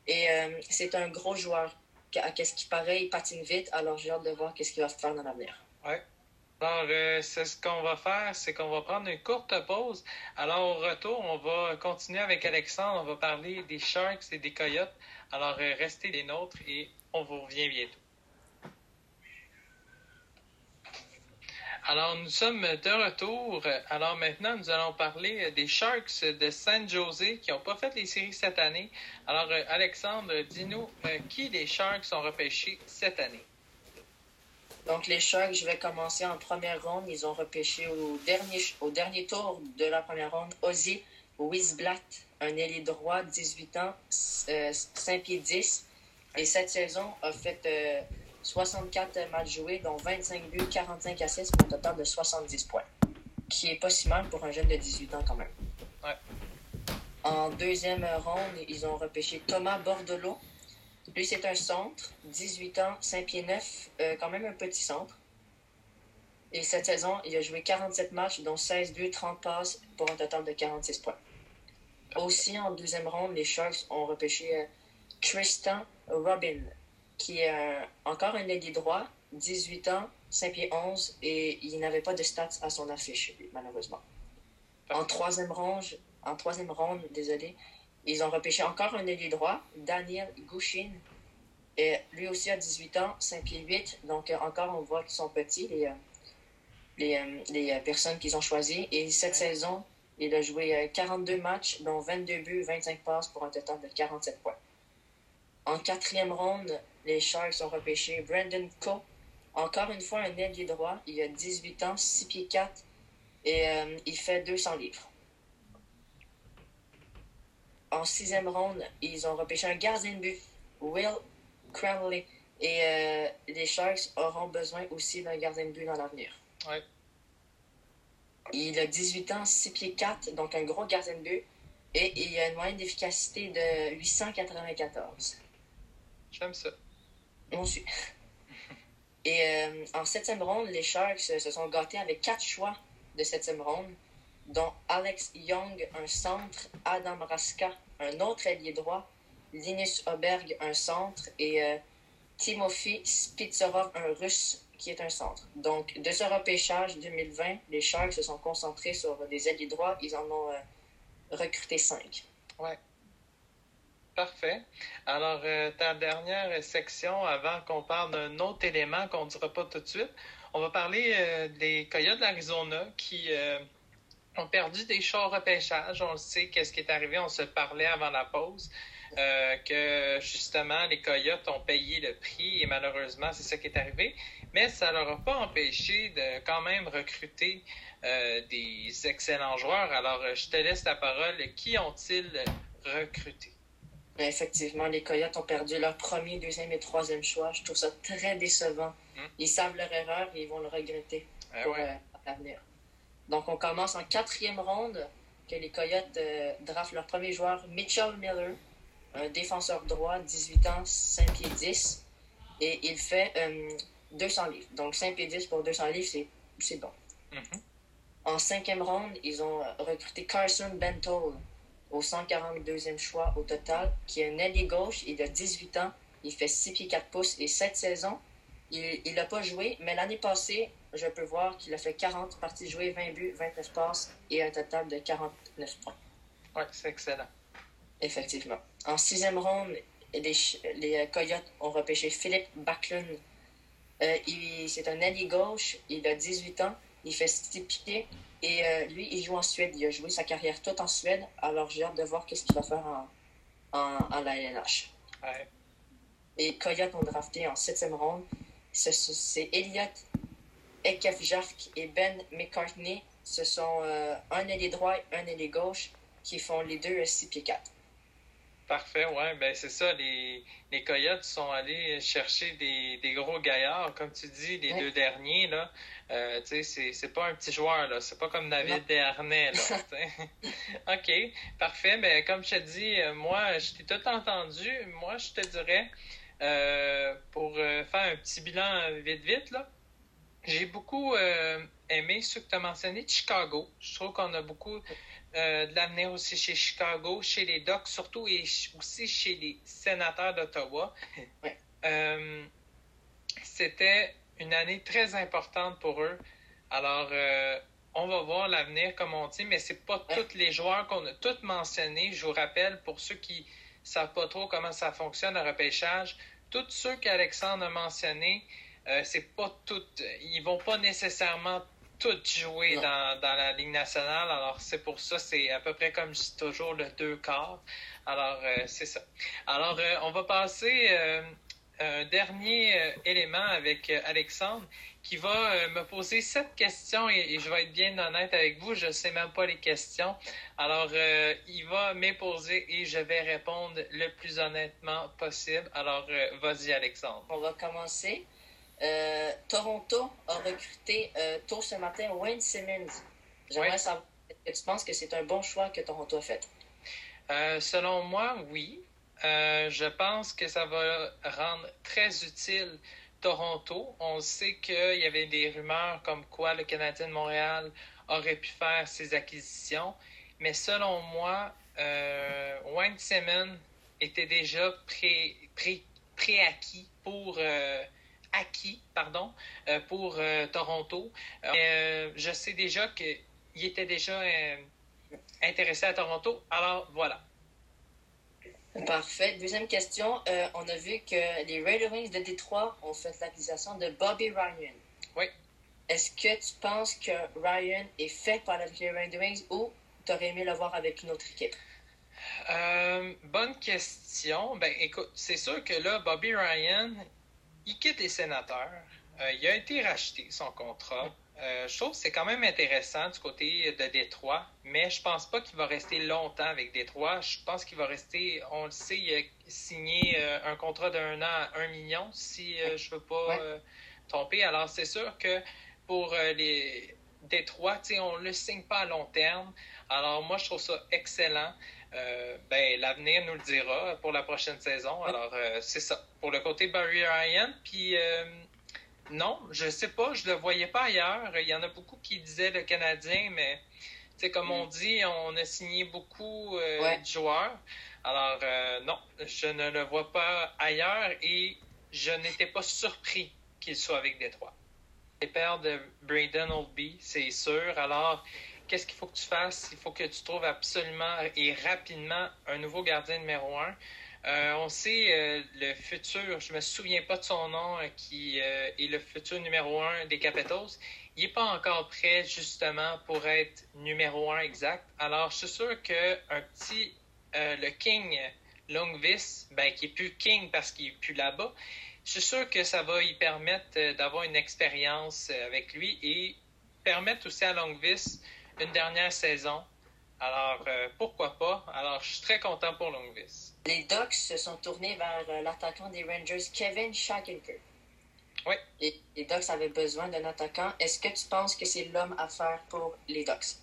Et euh, c'est un gros joueur. À qu'est-ce qui paraît, il patine vite, alors j'ai hâte de voir qu'est-ce qu'il va faire dans l'avenir. Ouais. Alors, euh, c'est ce qu'on va faire, c'est qu'on va prendre une courte pause. Alors, au retour, on va continuer avec Alexandre. On va parler des Sharks et des Coyotes. Alors, euh, restez les nôtres et on vous revient bientôt. Alors, nous sommes de retour. Alors, maintenant, nous allons parler des Sharks de San Jose qui n'ont pas fait les séries cette année. Alors, euh, Alexandre, dis-nous euh, qui des Sharks ont repêché cette année? Donc les Sharks, je vais commencer en première ronde. Ils ont repêché au dernier, au dernier tour de la première ronde Ozzy Wisblatt, un ailier droit, 18 ans, euh, 5 pieds 10. Et cette saison a fait euh, 64 matchs joués, dont 25 buts, 45 assists pour un total de 70 points. Qui est pas si mal pour un jeune de 18 ans quand même. Ouais. En deuxième ronde, ils ont repêché Thomas Bordelot. Lui, c'est un centre, 18 ans, 5 pieds 9, euh, quand même un petit centre. Et cette saison, il a joué 47 matchs, dont 16 buts, 30 passes, pour un total de 46 points. Aussi, en deuxième ronde, les Sharks ont repêché euh, Tristan Robin, qui est euh, encore un ailier droit, 18 ans, 5 pieds 11, et il n'avait pas de stats à son affiche, malheureusement. En troisième ronde, en troisième ronde, désolé, ils ont repêché encore un ailier droit, Daniel Gouchin. Et lui aussi a 18 ans, 5 pieds 8. Donc euh, encore, on voit qu'ils sont petits, les, euh, les, les personnes qu'ils ont choisies. Et cette Ouais. saison, il a joué euh, 42 matchs, dont 22 buts, 25 passes pour un total de 47 points. En quatrième ronde, les Sharks ont repêché Brandon Coe. Encore une fois, un ailier droit. Il a 18 ans, 6 pieds 4 et euh, il fait 200 livres. En sixième ronde, ils ont repêché un gardien de but, Will Cranley. Et euh, les Sharks auront besoin aussi d'un gardien de but dans l'avenir. Ouais. Il a 18 ans, 6 pieds 4, donc un gros gardien de but. Et il a une moyenne d'efficacité de 894. J'aime ça. Moi aussi. Et euh, en septième ronde, les Sharks se sont gâtés avec quatre choix de septième ronde, dont Alex Young, un centre, Adam Raska, un autre ailier droit, Linus Oberg, un centre, et euh, Timofey un russe, qui est un centre. Donc, de ce repêchage 2020, les Sharks se sont concentrés sur des ailiers droits. Ils en ont euh, recruté cinq. Ouais. Parfait. Alors, euh, ta dernière section, avant qu'on parle d'un autre élément qu'on ne dira pas tout de suite, on va parler euh, des Coyotes de l'Arizona qui euh, ont perdu des au repêchage. On le sait, qu'est-ce qui est arrivé, on se parlait avant la pause, que justement, les Coyotes ont payé le prix et malheureusement, c'est ça qui est arrivé. Mais ça leur a pas empêché de quand même recruter des excellents joueurs. Alors, je te laisse la parole. Qui ont-ils recruté? Mais effectivement, les Coyotes ont perdu leur premier, deuxième et troisième choix. Je trouve ça très décevant. Mm. Ils savent leur erreur et ils vont le regretter Ah pour ouais. euh, l'avenir. Donc, on commence en quatrième ronde que les Coyotes euh, draftent leur premier joueur, Mitchell Miller, un défenseur droit, 18 ans, 5 pieds 10. Et il fait 200 livres. Donc 5 pieds 10 pour 200 livres, c'est bon. Mm-hmm. En cinquième ronde, ils ont recruté Carson Bentall au 142e choix au total, qui est un ailier gauche. Il a 18 ans. Il fait 6 pieds 4 pouces et 7 saisons. Il n'a pas joué, mais l'année passée, je peux voir qu'il a fait 40 parties jouées, 20 buts, 29 passes et un total de 49 points. Oui, c'est excellent. Effectivement. En sixième ronde, les, les Coyotes ont repêché Philippe Backlund. Euh, c'est un allié gauche, il a 18 ans, il fait 6 pieds et euh, lui, il joue en Suède. Il a joué sa carrière toute en Suède, alors j'ai hâte de voir qu'est-ce qu'il va faire en, en, la LNH. Ouais. Et Coyotes ont drafté en septième ronde. C'est Elliot Ekefjark et Ben McCartney. Ce sont euh, un ailier droit et un ailier gauche qui font les deux 6 pieds 4. Parfait, ouais, ben c'est ça. Les, les Coyotes sont allés chercher des, des gros gaillards, comme tu dis, les deux derniers, là. Euh, tu sais, c'est pas un petit joueur, là. C'est pas comme David Dernay, là. OK, parfait. Ben, comme je te dis, euh, moi, je t'ai tout entendu. Moi, je te dirais, euh, pour faire un petit bilan vite, vite, là, j'ai beaucoup aimé ce que tu as mentionné de Chicago. Je trouve qu'on a beaucoup euh, de l'avenir aussi chez Chicago, chez les Ducks surtout et aussi chez les sénateurs d'Ottawa. Euh, c'était une année très importante pour eux. Alors, euh, on va voir l'avenir, comme on dit, mais c'est pas tous les joueurs qu'on a tous mentionnés. Je vous rappelle, pour ceux qui ne savent pas trop comment ça fonctionne, le repêchage, tous ceux qu'Alexandre a mentionnés, c'est pas toutes. Ils vont pas nécessairement tout joué dans, dans, la Ligue nationale. Alors, c'est pour ça, c'est à peu près comme je dis toujours le deux quarts. Alors, euh, c'est ça. Alors, euh, on va passer euh, un dernier élément avec Alexandre qui va me poser sept questions et, je vais être bien honnête avec vous, je ne sais même pas les questions. Alors, il va m'imposer et je vais répondre le plus honnêtement possible. Alors, vas-y, Alexandre. On va commencer. Euh, Toronto a recruté euh, tôt ce matin Wayne Simmons. J'aimerais savoir, est-ce que tu penses que c'est un bon choix que Toronto a fait? Euh, selon moi, oui. je pense que ça va rendre très utile Toronto. On sait qu'il y avait des rumeurs comme quoi le Canadien de Montréal aurait pu faire ses acquisitions. Mais selon moi, Wayne Simmons était déjà pré-acquis pour acquis pardon, euh, pour euh, Toronto. Euh, je sais déjà qu'il était déjà intéressé à Toronto. Alors voilà. Parfait. Deuxième question. on a vu que les Red Wings de Détroit ont fait l'acquisition de Bobby Ryan. Oui. Est-ce que tu penses que Ryan est fait par les Red Wings ou tu aurais aimé le voir avec une autre équipe? bonne question. Ben, écoute, c'est sûr que là, Bobby Ryan, il quitte les sénateurs. Euh, il a été racheté, son contrat. Euh, je trouve que c'est quand même intéressant du côté de Détroit, mais je pense pas qu'il va rester longtemps avec Détroit. Je pense qu'il va rester, on le sait, il a signé euh, un contrat d'un an à un million, si je veux pas tromper. Alors, c'est sûr que pour les Détroit, on ne le signe pas à long terme. Alors, moi, je trouve ça excellent. Euh, ben, l'avenir nous le dira pour la prochaine saison. Alors, euh, c'est ça. Pour le côté Barry Ryan, puis euh, non, je sais pas, je le voyais pas ailleurs. Il y en a beaucoup qui disaient le Canadien, mais comme on mm. dit, on a signé beaucoup de joueurs. Alors, non, je ne le vois pas ailleurs et je n'étais pas surpris qu'il soit avec Détroit. Les pères de Braden Oldby, c'est sûr. Alors, qu'est-ce qu'il faut que tu fasses? Il faut que tu trouves absolument et rapidement un nouveau gardien numéro un. Euh, on sait euh, le futur, je me souviens pas de son nom, euh, qui est le futur numéro un des Capitals. Il n'est pas encore prêt justement pour être numéro un exact. Alors, je suis sûr qu'un petit, le King Longvis, ben, qui est plus King parce qu'il est plus là-bas, je suis sûr que ça va lui permettre d'avoir une expérience avec lui et permettre aussi à Longvis une dernière saison. Alors, euh, pourquoi pas? Alors, je suis très content pour Longvis. Les Ducks se sont tournés vers euh, l'attaquant des Rangers, Kevin Shackleton. Oui. les Ducks avaient besoin d'un attaquant. Est-ce que tu penses que c'est l'homme à faire pour les Ducks?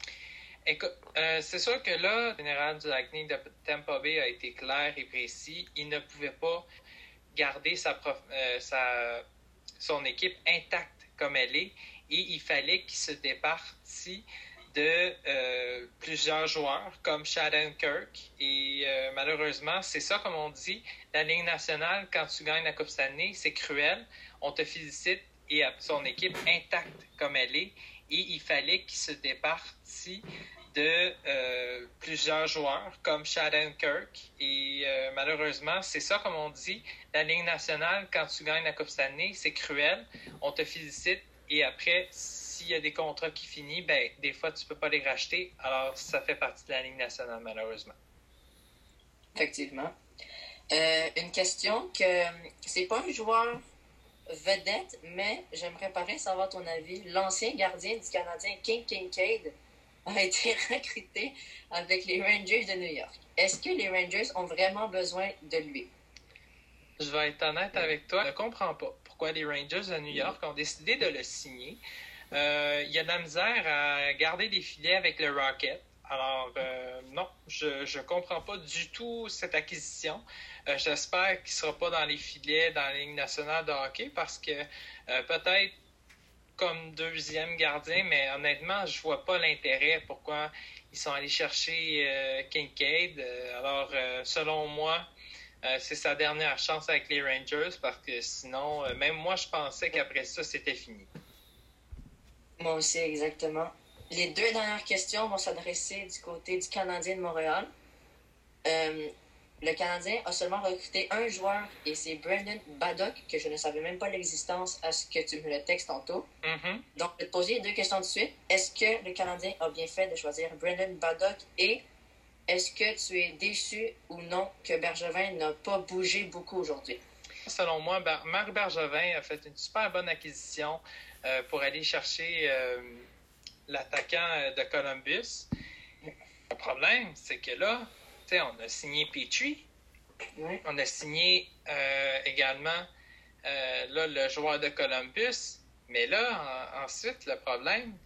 Écoute, euh, c'est sûr que là, le général du Lightning de Tampa Bay a été clair et précis. Il ne pouvait pas garder euh, sa son équipe intacte comme elle est et il fallait qu'il se départit de euh, plusieurs joueurs comme Shannon Kirk. Et malheureusement, c'est ça, comme on dit, la Ligue nationale, quand tu gagnes la Coupe Stanley, c'est cruel. On te félicite et son équipe intacte comme elle est et il fallait qu'il se départit de euh, plusieurs joueurs comme Shannon Kirk. Et euh, malheureusement, c'est ça, comme on dit, la Ligue nationale, quand tu gagnes la Coupe Stanley, c'est cruel. On te félicite et après, s'il y a des contrats qui finissent, ben, des fois, tu peux pas les racheter. Alors, ça fait partie de la Ligue nationale, malheureusement. Effectivement. Euh, une question que c'est pas un joueur vedette, mais j'aimerais pareil savoir ton avis. L'ancien gardien du Canadien, King Kincaid, a été recruté avec les Rangers de New York. Est-ce que les Rangers ont vraiment besoin de lui? Je vais être honnête avec toi, je ne comprends pas pourquoi les Rangers de New York ont décidé de le signer. Euh, il y a de la misère à garder des filets avec le Rocket. Alors, euh, non, je ne comprends pas du tout cette acquisition. Euh, j'espère qu'il ne sera pas dans les filets dans la Ligue nationale de hockey parce que peut-être comme deuxième gardien, mais honnêtement, je vois pas l'intérêt pourquoi ils sont allés chercher euh, Kincaid. Euh, alors, euh, selon moi, c'est sa dernière chance avec les Rangers parce que sinon, même moi, je pensais qu'après ça, c'était fini. Moi aussi, exactement. Les deux dernières questions vont s'adresser du côté du Canadien de Montréal le Canadien a seulement recruté un joueur et c'est Brandon Baddock, que je ne savais même pas l'existence à ce que tu me le textes tantôt. Mm-hmm. Donc, je vais te poser deux questions de suite. Est-ce que le Canadien a bien fait de choisir Brandon Baddock et est-ce que tu es déçu ou non que Bergevin n'a pas bougé beaucoup aujourd'hui? Selon moi, Marc Bergevin a fait une super bonne acquisition euh, pour aller chercher euh, l'attaquant euh, de Columbus. Le problème, c'est que là, on a signé Petrie. On a signé euh, également euh, là, le joueur de Columbus. Mais là, ensuite, le problème,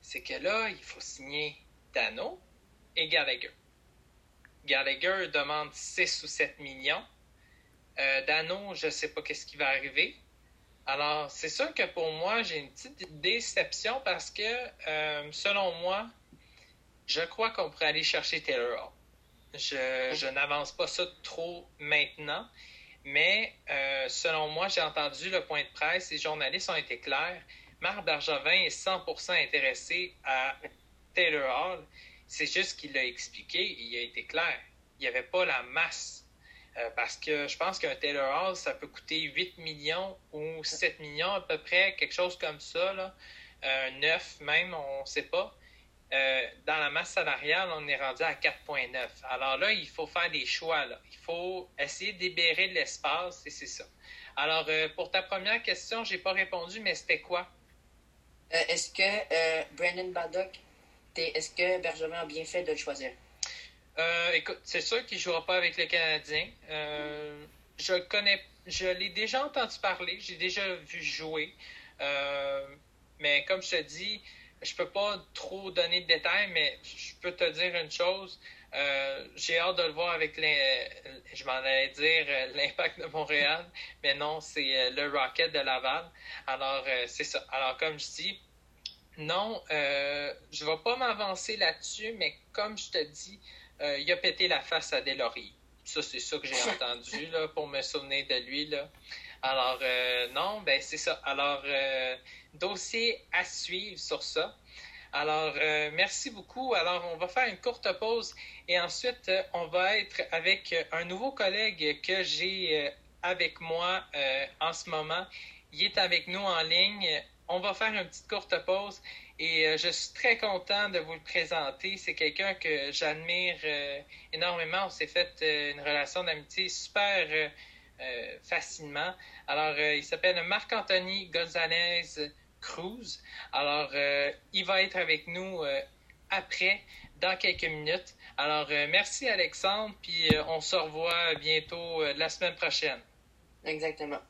c'est que là, il faut signer Dano et Gallagher. Gallagher demande 6 ou 7 millions. Euh, Dano, je ne sais pas qu'est-ce qui va arriver. Alors, c'est sûr que pour moi, j'ai une petite déception parce que, selon moi, je crois qu'on pourrait aller chercher Taylor Hall. Je, n'avance pas ça trop maintenant, mais euh, selon moi, j'ai entendu le point de presse, les journalistes ont été clairs. Marc Bergevin est 100% intéressé à Taylor Hall. C'est juste qu'il l'a expliqué, il a été clair. Il n'y avait pas la masse. Euh, parce que je pense qu'un Taylor Hall, ça peut coûter 8 millions ou 7 millions à peu près, quelque chose comme ça. Là. 9 euh, même, on ne sait pas. Euh, dans la masse salariale, on est rendu à 4,9. Alors là, il faut faire des choix. Là. Il faut essayer de libérer de l'espace et c'est ça. Alors, euh, pour ta première question, j'ai pas répondu, mais c'était quoi? Euh, est-ce que Brandon Baddock, est-ce que Bergevin a bien fait de le choisir? écoute, c'est sûr qu'il ne jouera pas avec le Canadien. je connais, je l'ai déjà entendu parler, j'ai déjà vu jouer. mais comme je te dis, je peux pas trop donner de détails, mais je peux te dire une chose. Euh, j'ai hâte de le voir avec les, je m'en allais dire euh, l'impact de Montréal, mais non, c'est euh, le Rocket de Laval. Alors, c'est ça. Alors, comme je dis, non, je ne vais pas m'avancer là-dessus, mais comme je te dis, il a pété la face à Delory. Ça, c'est ça que j'ai entendu là, pour me souvenir de lui. Là. Alors, non, ben c'est ça. Alors, dossier à suivre sur ça. Alors, euh, merci beaucoup. Alors, on va faire une courte pause et ensuite, euh, on va être avec un nouveau collègue que j'ai euh, avec moi en ce moment. Il est avec nous en ligne. On va faire une petite courte pause et je suis très content de vous le présenter. C'est quelqu'un que j'admire énormément. On s'est fait une relation d'amitié super facilement. Alors, il s'appelle Marc-Anthony Gonzalez Cruz. Alors, euh, il va être avec nous euh, après, dans quelques minutes. Alors, euh, merci Alexandre, puis on se revoit bientôt la semaine prochaine. Exactement.